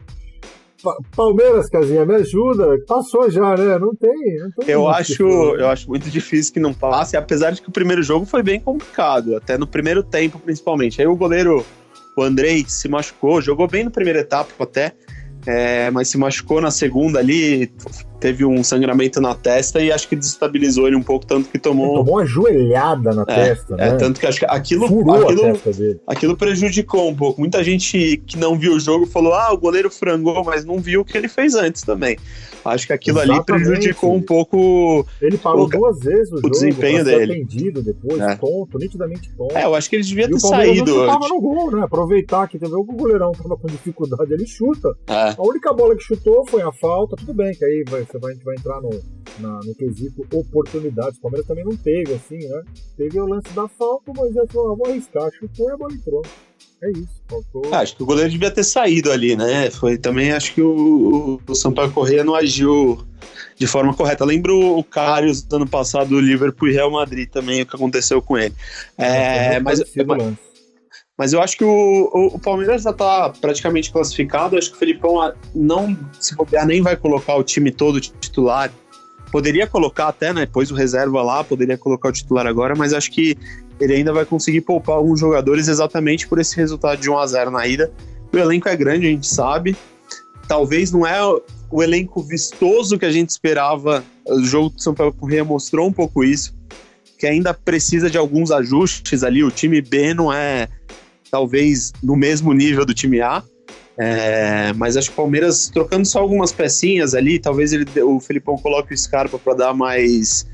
A: Palmeiras, Casinha, me ajuda. Passou já, né? Não tem. Não tem
B: eu, acho, eu acho muito difícil que não passe, apesar de que o primeiro jogo foi bem complicado, até no primeiro tempo, principalmente. Aí o goleiro, o Andrei, se machucou, jogou bem na primeira etapa até, é, mas se machucou na segunda ali, teve um sangramento na testa e acho que desestabilizou ele um pouco, tanto que tomou. Ele
A: tomou uma joelhada na é, testa,
B: é, né? tanto que acho que aquilo,
A: Furou
B: aquilo,
A: a testa dele.
B: aquilo prejudicou um pouco. Muita gente que não viu o jogo falou: ah, o goleiro frangou, mas não viu o que ele fez antes também. Acho que aquilo Exatamente. ali prejudicou um pouco.
A: Ele parou o, duas vezes o, o jogo,
B: desempenho dele.
A: atendido depois, é. tonto, nitidamente tonto.
B: É, eu acho que ele devia ter saído.
A: Não no gol, né? Aproveitar que teve o goleirão tava com dificuldade, ele chuta. É. A única bola que chutou foi a falta, tudo bem, que aí vai, você vai, a gente vai entrar no, na, no quesito oportunidades. O Palmeiras também não teve, assim, né? Teve o lance da falta, mas ele falou, ah, vou arriscar, chutou e a bola entrou. É isso, faltou.
B: Ah, acho que o goleiro devia ter saído ali, né? Foi também, acho que o, o Sampaio Correia não agiu de forma correta. Lembro o Carlos do ano passado do Liverpool e Real Madrid também, o que aconteceu com ele. É, é mas, mas, mas, eu acho que o, o, o Palmeiras já está praticamente classificado. Acho que o Felipão ah, não, se bobear, nem vai colocar o time todo titular. Poderia colocar até, né? Pôs o reserva lá, poderia colocar o titular agora, mas acho que ele ainda vai conseguir poupar alguns jogadores exatamente por esse resultado de 1 a 0 na ida. O elenco é grande, a gente sabe. Talvez não é o elenco vistoso que a gente esperava. O jogo do São Paulo Correia mostrou um pouco isso, que ainda precisa de alguns ajustes ali. O time B não é talvez no mesmo nível do time A. É, mas acho que o Palmeiras trocando só algumas pecinhas ali, talvez ele, o Felipão coloque o Scarpa para dar mais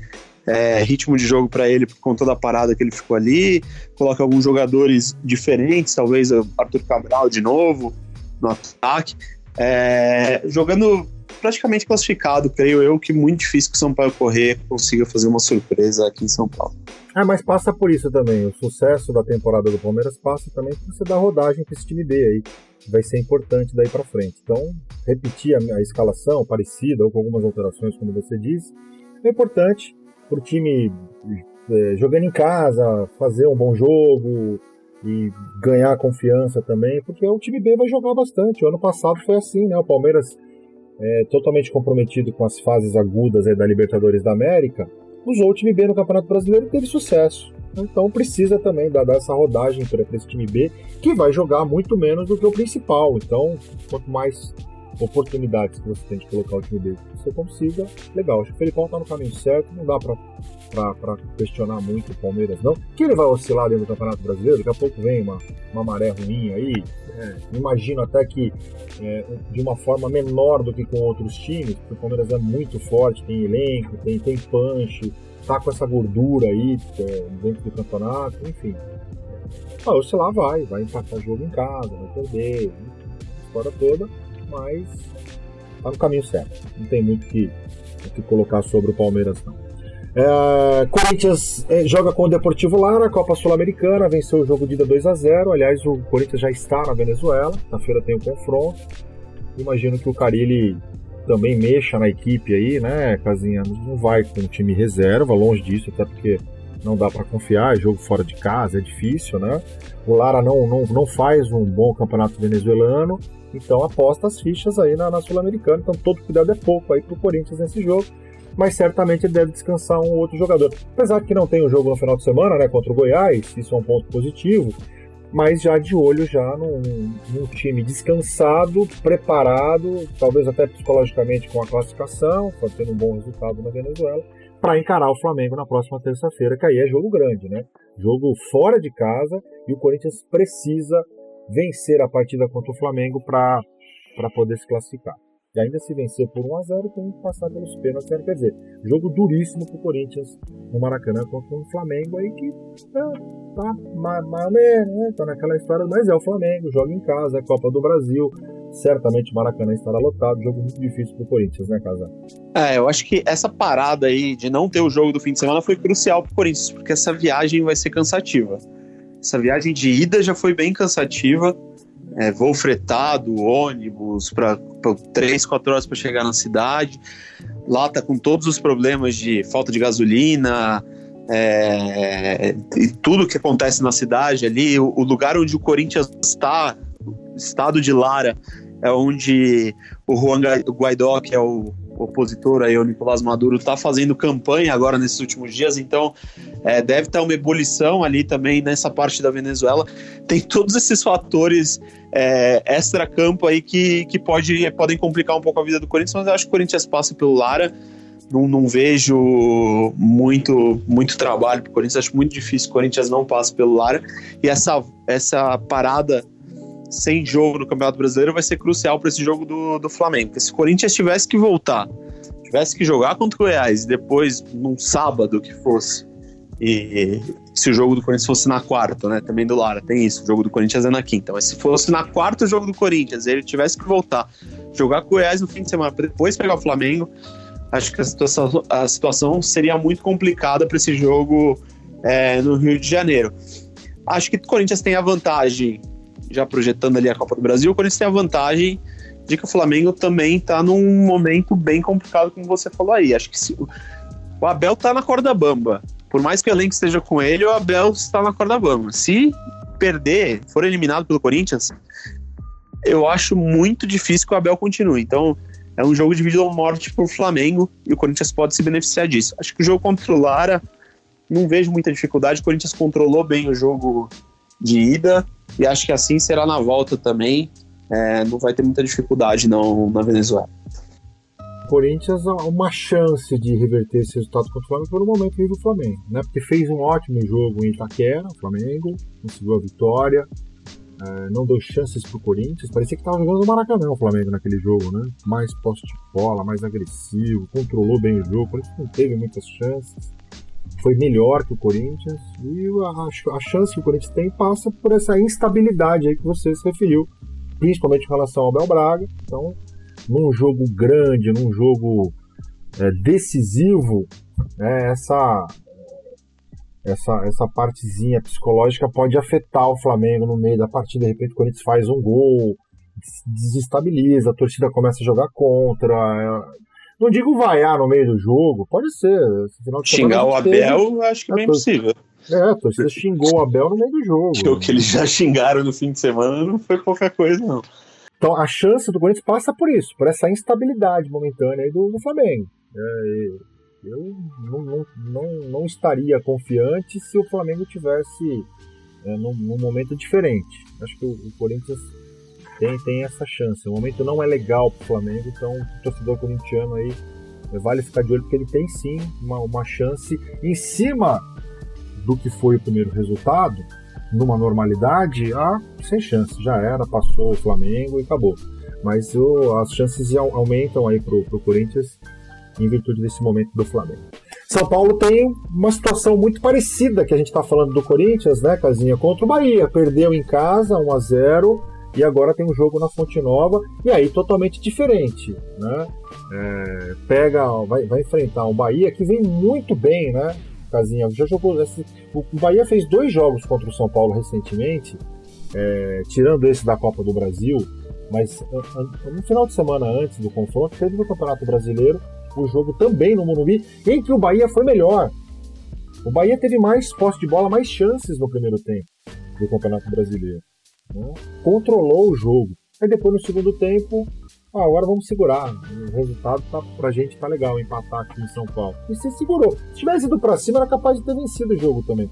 B: é, ritmo de jogo para ele por conta da parada que ele ficou ali, coloca alguns jogadores diferentes, talvez o Arthur Cabral de novo no ataque, é, jogando praticamente classificado, creio eu que muito difícil que o São Paulo correr consiga fazer uma surpresa aqui em São Paulo.
A: É, mas passa por isso também. O sucesso da temporada do Palmeiras passa também por você dar rodagem para esse time B aí. Vai ser importante daí para frente. Então, repetir a, a escalação parecida ou com algumas alterações, como você disse, é importante para o time é, jogando em casa, fazer um bom jogo e ganhar confiança também, porque o time B vai jogar bastante. O ano passado foi assim, né? O Palmeiras é, totalmente comprometido com as fases agudas da Libertadores da América, usou o time B no Campeonato Brasileiro e teve sucesso. Então precisa também dar, dar essa rodagem para esse time B, que vai jogar muito menos do que o principal. Então, quanto mais oportunidades que você tem de colocar o time dele você consiga, legal. Acho que o Felipão tá no caminho certo, não dá pra, questionar muito o Palmeiras, não. Que ele vai oscilar dentro do Campeonato Brasileiro, daqui a pouco vem uma, uma maré ruim aí. É, imagino até que é, de uma forma menor do que com outros times, porque o Palmeiras é muito forte, tem elenco, tem, tem punch, tá com essa gordura aí é, dentro do campeonato, enfim. Ah, oscilar vai, vai empatar jogo em casa, vai perder, a história toda mas tá no caminho certo. Não tem muito que, que colocar sobre o Palmeiras, não. É, Corinthians é, joga com o Deportivo Lara, Copa Sul-Americana, venceu o jogo de ida 2 a 0 Aliás, o Corinthians já está na Venezuela, na feira tem o confronto. Imagino que o Carilli também mexa na equipe aí, né, Casinha? Não vai com o time reserva, longe disso, até porque não dá para confiar, é jogo fora de casa, é difícil, né? O Lara não, não, não faz um bom campeonato venezuelano, então aposta as fichas aí na, na Sul-Americana. Então todo cuidado é pouco aí pro Corinthians nesse jogo. Mas certamente ele deve descansar um outro jogador. Apesar que não tem o um jogo no final de semana, né? Contra o Goiás, isso é um ponto positivo. mas já de olho já num, num, time descansado, preparado, talvez até psicologicamente com a classificação, ter um bom resultado na Venezuela, para encarar o Flamengo na próxima terça-feira, que aí é jogo grande, né? Jogo fora de casa e o Corinthians precisa vencer a partida contra o Flamengo para poder se classificar. E ainda se vencer por 1 a 0 tem que passar pelos pênaltis. Quer dizer, jogo duríssimo pro Corinthians no Maracanã contra um Flamengo aí que tá, tá ou menos, né? Tá naquela história, mas é o Flamengo, joga em casa, é Copa do Brasil. Certamente o Maracanã estará lotado, jogo muito difícil pro Corinthians, né, Casa?
B: É, eu acho que essa parada aí de não ter o jogo do fim de semana foi crucial pro Corinthians, porque essa viagem vai ser cansativa. Essa viagem de ida já foi bem cansativa é, voo fretado, ônibus, para três, quatro horas para chegar na cidade. Lá tá com todos os problemas de falta de gasolina, é, e tudo que acontece na cidade ali. O, o lugar onde o Corinthians está, estado de Lara, é onde o Juan Guaidó, que é o opositor aí, o Nicolás Maduro, está fazendo campanha agora nesses últimos dias, então é, deve estar uma ebulição ali também nessa parte da Venezuela. Tem todos esses fatores é, extra-campo aí que, que pode, podem complicar um pouco a vida do Corinthians, mas eu acho que o Corinthians passa pelo Lara. Não, não vejo muito, muito trabalho para o Corinthians, acho muito difícil o Corinthians não passe pelo Lara. E essa, essa parada sem jogo no Campeonato Brasileiro vai ser crucial para esse jogo do, do Flamengo. Porque se o Corinthians tivesse que voltar, tivesse que jogar contra o Goiás e depois, num sábado que fosse, e se o jogo do Corinthians fosse na quarta, né? Também do Lara, tem isso. O jogo do Corinthians é na quinta. Mas se fosse na quarta o jogo do Corinthians, ele tivesse que voltar, jogar com o Goiás no fim de semana, depois pegar o Flamengo, acho que a situação, a situação seria muito complicada para esse jogo é, no Rio de Janeiro. Acho que o Corinthians tem a vantagem já projetando ali a Copa do Brasil, o Corinthians tem a vantagem de que o Flamengo também está num momento bem complicado, como você falou aí. Acho que se, o Abel está na corda bamba. Por mais que o elenco esteja com ele, o Abel está na corda bamba. Se perder, for eliminado pelo Corinthians, eu acho muito difícil que o Abel continue. Então, é um jogo de vida ou morte para o Flamengo e o Corinthians pode se beneficiar disso. Acho que o jogo contra o Lara, não vejo muita dificuldade. O Corinthians controlou bem o jogo de ida e acho que assim será na volta também. É, não vai ter muita dificuldade não na Venezuela.
A: Corinthians uma chance de reverter esse resultado contra o Flamengo por um momento vive o Flamengo, né? Porque fez um ótimo jogo em Itaquera, o Flamengo, conseguiu a vitória, é, não deu chances pro Corinthians, parecia que estava jogando no Maracanã o Flamengo naquele jogo, né? Mais poste de bola, mais agressivo, controlou bem o jogo, o Corinthians não teve muitas chances foi melhor que o Corinthians e a, a, chance que o Corinthians tem passa por essa instabilidade aí que você se referiu, principalmente em relação ao Bel Braga. Então, num jogo grande, num jogo é, decisivo, é, essa essa, essa partezinha psicológica pode afetar o Flamengo no meio da partida. De repente, o Corinthians faz um gol, desestabiliza, a torcida começa a jogar contra. É, não digo vaiar no meio do jogo, pode ser.
B: Xingar o Abel, teve... acho que é bem possível.
A: É, a torcida xingou o Abel no meio do jogo.
B: O que eles já xingaram no fim de semana não foi pouca coisa, não.
A: Então a chance do Corinthians passa por isso, por essa instabilidade momentânea do, do Flamengo. É, eu não, não, não, não, estaria confiante se o Flamengo tivesse é, num, num, momento diferente. Acho que o, o Corinthians tem, tem essa chance. O momento não é legal pro Flamengo, então o torcedor corintiano aí é, vale ficar de olho porque ele tem sim uma, uma chance em cima do que foi o primeiro resultado, numa normalidade, ah, sem chance, já era, passou o Flamengo e acabou. Mas as chances aumentam aí pro, pro Corinthians em virtude desse momento do Flamengo. São Paulo tem uma situação muito parecida que a gente está falando do Corinthians, né, Casinha, contra o Bahia. Perdeu em casa 1 a 0 e agora tem um jogo na Fonte Nova, e aí totalmente diferente, né? É, pega, vai, vai enfrentar o Bahia, que vem muito bem, né? Casinha, já jogou. Esse, o Bahia fez dois jogos contra o São Paulo recentemente, é, tirando esse da Copa do Brasil, mas no final de semana antes do confronto, teve no Campeonato Brasileiro o jogo também no Morumbi, em que o Bahia foi melhor. O Bahia teve mais posse de bola, mais chances no primeiro tempo do Campeonato Brasileiro. Né? Controlou o jogo. Aí depois, no segundo tempo, ah, agora vamos segurar. O resultado tá, pra gente tá legal, empatar aqui em São Paulo. E se segurou. Se tivesse ido pra cima, era capaz de ter vencido o jogo também.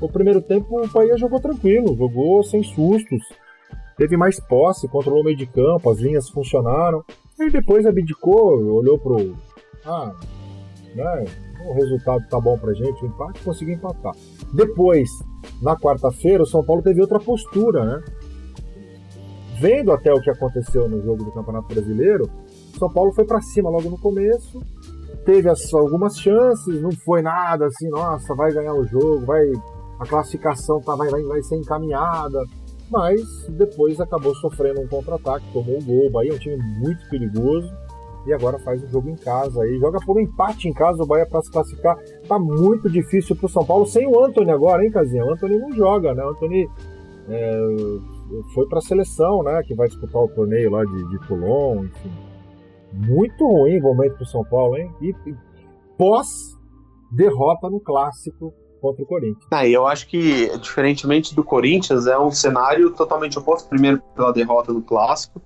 A: O primeiro tempo o Bahia jogou tranquilo, jogou sem sustos, teve mais posse, controlou o meio de campo, as linhas funcionaram. E depois abdicou, olhou pro. Ah, né? O resultado tá bom pra gente, o empate conseguiu empatar. Depois, na quarta-feira, o São Paulo teve outra postura, né? vendo até o que aconteceu no jogo do Campeonato Brasileiro, São Paulo foi para cima logo no começo, teve as, algumas chances, não foi nada assim, nossa, vai ganhar o jogo, vai a classificação tá, vai, vai, vai ser encaminhada, mas depois acabou sofrendo um contra-ataque, tomou o um gol. O Bahia é um time muito perigoso e agora faz o jogo em casa aí. Joga por um empate em casa o Bahia para se classificar. Tá muito difícil pro São Paulo sem o Anthony agora, hein, Casinha? O Anthony não joga, né? O Anthony é, foi para a seleção, né? Que vai disputar o torneio lá de, de Toulon, enfim. Muito ruim o momento para o São Paulo, hein? E, e pós derrota no clássico contra o Corinthians.
B: Ah, eu acho que, diferentemente do Corinthians, é um cenário totalmente oposto. Primeiro, pela derrota no clássico.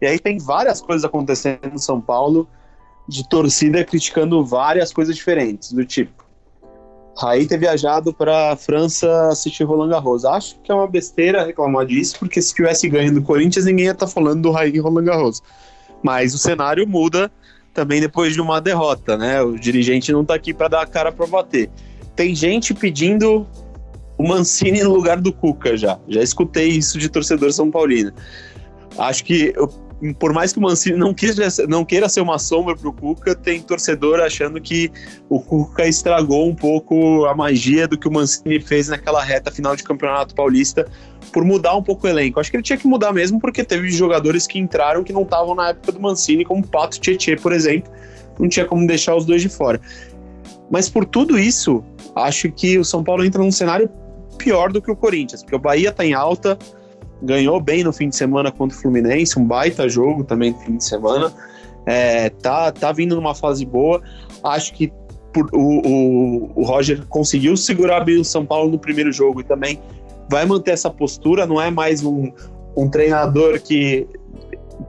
B: E aí tem várias coisas acontecendo no São Paulo de torcida criticando várias coisas diferentes, do tipo Raí ter viajado para França assistir Roland Garros. Acho que é uma besteira reclamar disso, porque se tivesse ganho do Corinthians, ninguém ia estar tá falando do Raí em Roland Garros. Mas o cenário muda também depois de uma derrota, né? O dirigente não está aqui para dar a cara para bater. Tem gente pedindo o Mancini no lugar do Cuca já. Já escutei isso de torcedor são paulino. Acho que por mais que o Mancini não, queira, não queira ser uma sombra pro Cuca, tem torcedor achando que o Cuca estragou um pouco a magia do que o Mancini fez naquela reta final de campeonato paulista por mudar um pouco o elenco. Acho que ele tinha que mudar mesmo porque teve jogadores que entraram que não estavam na época do Mancini, como Pato Tietê, por exemplo. Não tinha como deixar os dois de fora. Mas por tudo isso, acho que o São Paulo entra num cenário pior do que o Corinthians, porque o Bahia está em alta, ganhou bem no fim de semana contra o Fluminense, um baita jogo também no fim de semana. É, tá, tá vindo numa fase boa. Acho que por, o, o, o, Roger conseguiu segurar bem o São Paulo no primeiro jogo e também vai manter essa postura. Não é mais um, um treinador que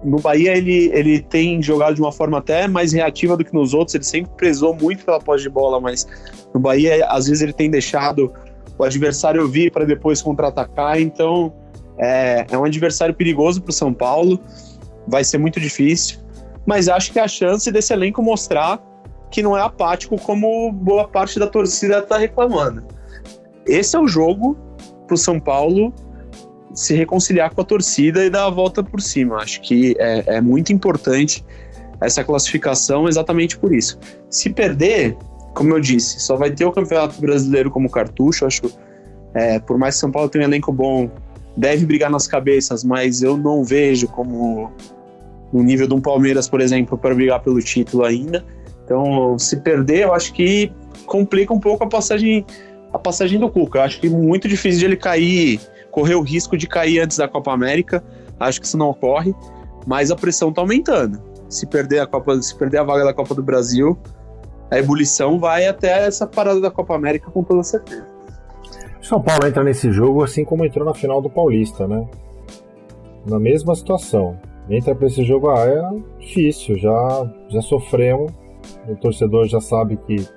B: no Bahia ele, ele tem jogado de uma forma até mais reativa do que nos outros. Ele sempre prezou muito pela posse de bola, mas no Bahia às vezes ele tem deixado o adversário vir para depois contra-atacar. Então é, é um adversário perigoso para o São Paulo, vai ser muito difícil, mas acho que a chance desse elenco mostrar que não é apático como boa parte da torcida está reclamando. Esse é o jogo para o São Paulo se reconciliar com a torcida e dar a volta por cima. Acho que é, é muito importante essa classificação exatamente por isso. Se perder, como eu disse, só vai ter o Campeonato Brasileiro como cartucho. Acho é, por mais que São Paulo tenha um elenco bom, deve brigar nas cabeças, mas eu não vejo como no nível de um Palmeiras, por exemplo, para brigar pelo título ainda. Então, se perder, eu acho que complica um pouco a passagem a passagem do Cuca. Eu acho que é muito difícil de ele cair, correr o risco de cair antes da Copa América. Acho que isso não ocorre, mas a pressão está aumentando. Se perder a Copa, se perder a vaga da Copa do Brasil, a ebulição vai até essa parada da Copa América com toda certeza.
A: São Paulo entra nesse jogo assim como entrou na final do Paulista, né? Na mesma situação. Entra para esse jogo, ah, é difícil, já, já sofremos. O torcedor já sabe que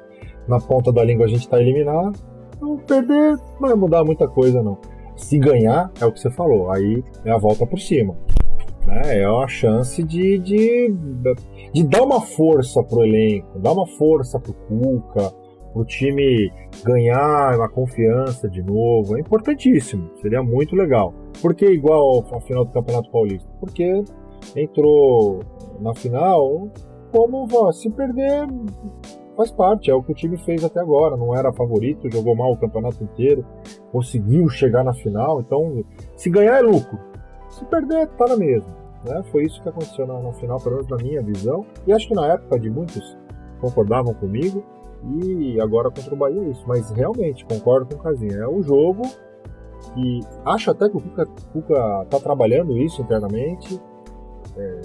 A: na ponta da língua a gente está eliminado. Não perder não vai mudar muita coisa, não. Se ganhar, é o que você falou, aí é a volta por cima. Né? É a chance de, de, de dar uma força pro elenco, dar uma força pro Cuca, o time ganhar a confiança de novo. É importantíssimo, seria muito legal. Por que igual ao final do Campeonato Paulista? Porque entrou na final, como se perder faz parte, é o que o time fez até agora. Não era favorito, jogou mal o campeonato inteiro, conseguiu chegar na final. Então, se ganhar é lucro, se perder, tá na mesma. Né? Foi isso que aconteceu na, na final, pelo menos na minha visão. E acho que na época de muitos concordavam comigo. E agora contra o Bahia é isso. Mas realmente, concordo com o Casinha. É um jogo que acho até que o Cuca, Cuca tá trabalhando isso internamente, é,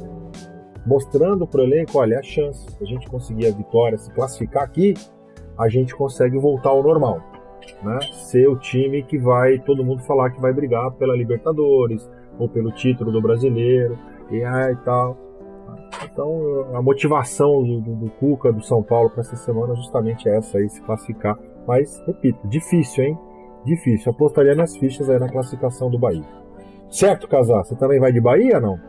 A: mostrando para o elenco, olha, a chance a gente conseguir a vitória, se classificar aqui, a gente consegue voltar ao normal. Né? Ser o time que vai, todo mundo falar que vai brigar pela Libertadores ou pelo título do brasileiro e, ah, e tal. Então a motivação do, do, Cuca, do São Paulo para essa semana é justamente essa aí, se classificar. Mas, repito, difícil, hein? Difícil. Apostaria nas fichas aí na classificação do Bahia. Certo, Casar? Você também vai de Bahia não?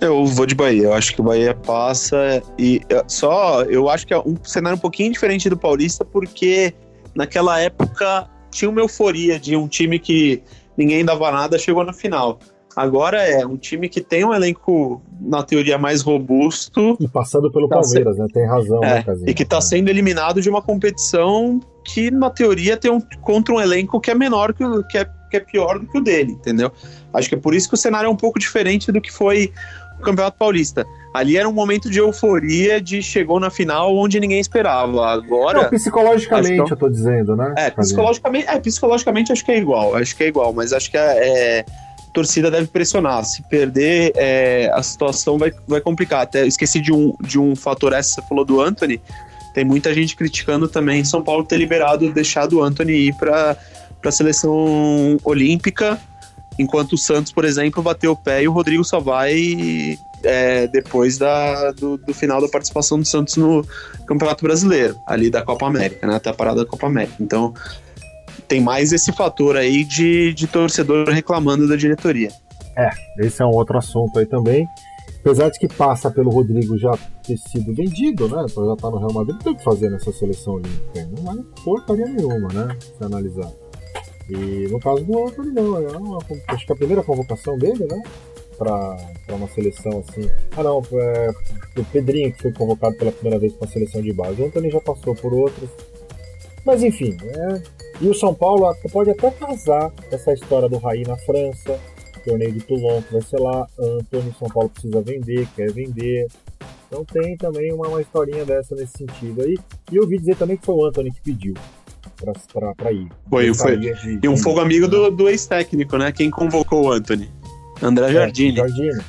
B: Eu vou de Bahia. Eu acho que o Bahia passa e só eu acho que é um cenário um pouquinho diferente do Paulista porque naquela época tinha uma euforia de um time que ninguém dava nada chegou na final. Agora é um time que tem um elenco, na teoria, mais robusto.
A: E passando pelo tá Palmeiras, né? Tem razão,
B: é,
A: né, Casinho?
B: E que está sendo eliminado de uma competição que, na teoria, tem um, contra um elenco que é menor que, que é que é pior do que o dele, entendeu? Acho que é por isso que o cenário é um pouco diferente do que foi o Campeonato Paulista. Ali era um momento de euforia, de chegou na final onde ninguém esperava. Agora. Não,
A: psicologicamente, que... eu tô dizendo, né?
B: É, psicologicamente, é, psicologicamente acho que é igual. Acho que é igual, mas acho que é, é torcida deve pressionar. Se perder, é, a situação vai, vai complicar. Até esqueci de um, de um fator essa você falou do Anthony. Tem muita gente criticando também São Paulo ter liberado, deixado o Anthony ir para a seleção olímpica, enquanto o Santos, por exemplo, bateu o pé e o Rodrigo só vai é, depois da, do, do, final da participação do Santos no Campeonato Brasileiro, ali da Copa América, né, até a parada da Copa América. Então, tem mais esse fator aí de, de torcedor reclamando da diretoria.
A: É, esse é um outro assunto aí também. Apesar de que passa pelo Rodrigo já ter sido vendido, né? Já tá no Real Madrid, tem que fazer nessa seleção olímpica. Não vai porcaria nenhuma, né? Se analisar. E no caso do Anthony, não. É uma, acho que a primeira convocação dele, né? Pra, pra uma seleção assim. Ah, não, é, o Pedrinho que foi convocado pela primeira vez para a seleção de base. O Anthony já passou por outros. Mas enfim, é, e o São Paulo pode até casar essa história do Raí na França, torneio de Toulon que vai ser lá, Antônio São Paulo precisa vender, quer vender. Então tem também uma, uma historinha dessa nesse sentido aí. E eu ouvi dizer também que foi o Anthony que pediu para ir.
B: Foi, foi. De... E um fogo amigo do, do ex-técnico, né? Quem convocou o Anthony? André Jardine. É, Jardine.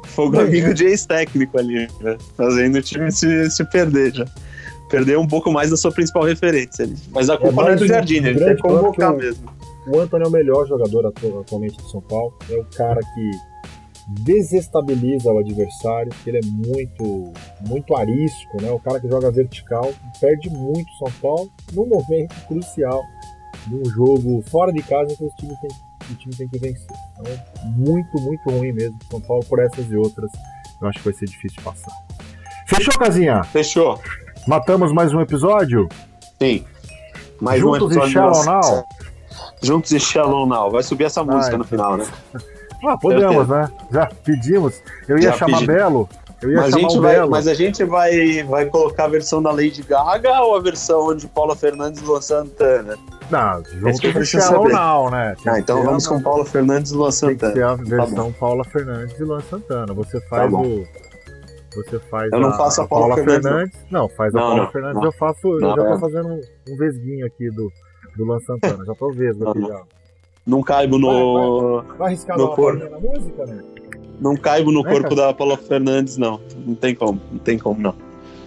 B: fogo amigo de ex-técnico ali, né? Fazendo o time se, se perder já. Perdeu um pouco mais da sua principal referência ali. Mas a culpa é, não é do Jardine, ele tem que convocar mesmo.
A: O Anthony é o melhor jogador atualmente do São Paulo. É o cara que desestabiliza o adversário, porque ele é muito muito arisco, né? O cara que joga vertical perde muito São Paulo num momento crucial num jogo fora de casa que o time tem, o time tem que vencer. Então, muito, muito ruim mesmo São Paulo por essas e outras. Eu acho que vai ser difícil de passar. Fechou, Casinha?
B: Fechou.
A: Matamos mais um episódio?
B: Sim.
A: Mais Juntos um episódio. E Shallow Now.
B: Juntos e Shallow Now. Vai subir essa música Ai, no final, né?
A: Ah, podemos, né? Já pedimos. Eu ia Já chamar pedi. Belo. Eu ia
B: mas
A: chamar
B: a gente vai, Belo. Mas a gente vai, vai colocar a versão da Lady Gaga ou a versão de Paula Fernandes e Luan Santana?
A: Não, vamos com ou não, né?
B: ah, então vamos com Paula Fernandes e Luan Santana. Tem que
A: ser a tá versão tá Paula Fernandes e Luan Santana. Você tá faz tá o. Você faz
B: eu não
A: a,
B: faço a Paula, Paula Fernandes.
A: Fernandes. Não, faz a Paula não, Fernandes. Não. Eu faço. eu já tô é. fazendo um, um vesguinho aqui do, do Luan Santana. Já tô vesgo aqui já.
B: Não caibo no.
A: Vai, vai, vai arriscar no corpo. na música, né?
B: Não caibo no é, corpo cara? da Paula Fernandes, não. Não tem como, não tem como, não.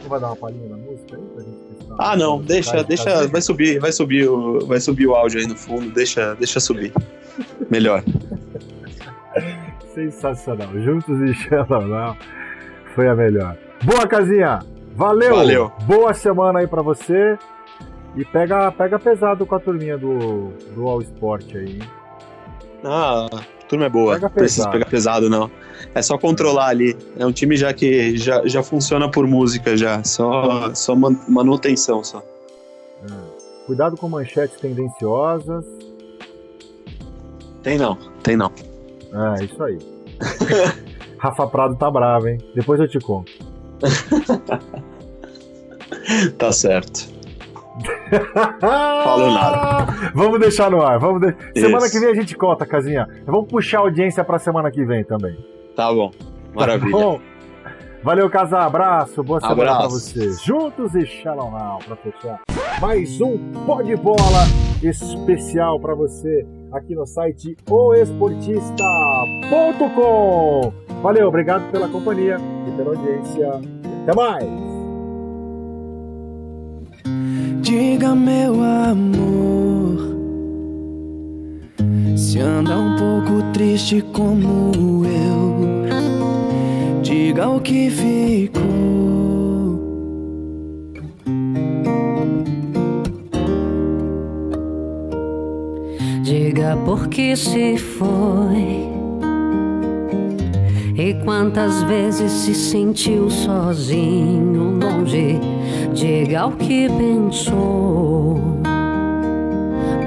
A: Não vai dar uma palhinha na música aí pra gente
B: Ah, não, deixa, deixa, vai subir, vai subir o, vai subir o áudio aí no fundo, deixa, deixa subir. Melhor.
A: Sensacional. Juntos e Xelonal foi a melhor. Boa, Casinha. Valeu.
B: Valeu.
A: Boa semana aí para você. E pega, pega pesado com a turminha do, do All Sport aí, hein?
B: Ah, a turma é boa. Pega Precisa pegar pesado, não. É só controlar ali. É um time já que já, já funciona por música já. Só, só manutenção só.
A: É. Cuidado com manchetes tendenciosas.
B: Tem não, tem não.
A: É, isso aí. Rafa Prado tá bravo, hein? Depois eu te conto.
B: tá certo. Falo nada.
A: Vamos deixar no ar. Vamos de... Semana que vem a gente conta, Casinha. Vamos puxar a audiência pra semana que vem também.
B: Tá bom. Maravilha. Tá bom?
A: Valeu, Casar. Abraço. Boa semana Abraço. pra vocês. Juntos e Shalom now pra fechar. Mais um pó de bola especial pra você aqui no site oesportista.com. Valeu, obrigado pela companhia e pela audiência. Até mais.
C: Diga, meu amor, se anda um pouco triste como eu. Diga o que ficou.
D: Diga por que se foi. E quantas vezes se sentiu sozinho, longe? Diga o que pensou.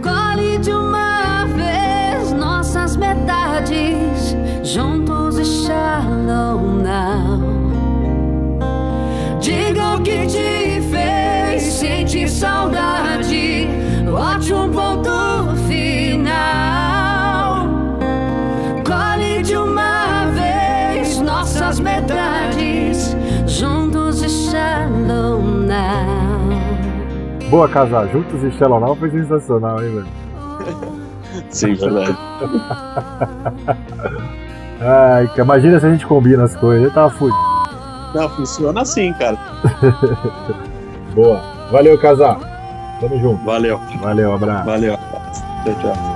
D: Colhe de uma vez nossas metades, juntos e shalom.
A: Boa, casar. Juntos e Now foi sensacional, hein, velho?
B: Sim, verdade.
A: Ai, cara, imagina se a gente combina as coisas. Eu tava fudido.
B: Não, funciona assim, cara.
A: Boa. Valeu, casar. Tamo junto.
B: Valeu,
A: Valeu, abraço.
B: valeu. Tchau, tchau.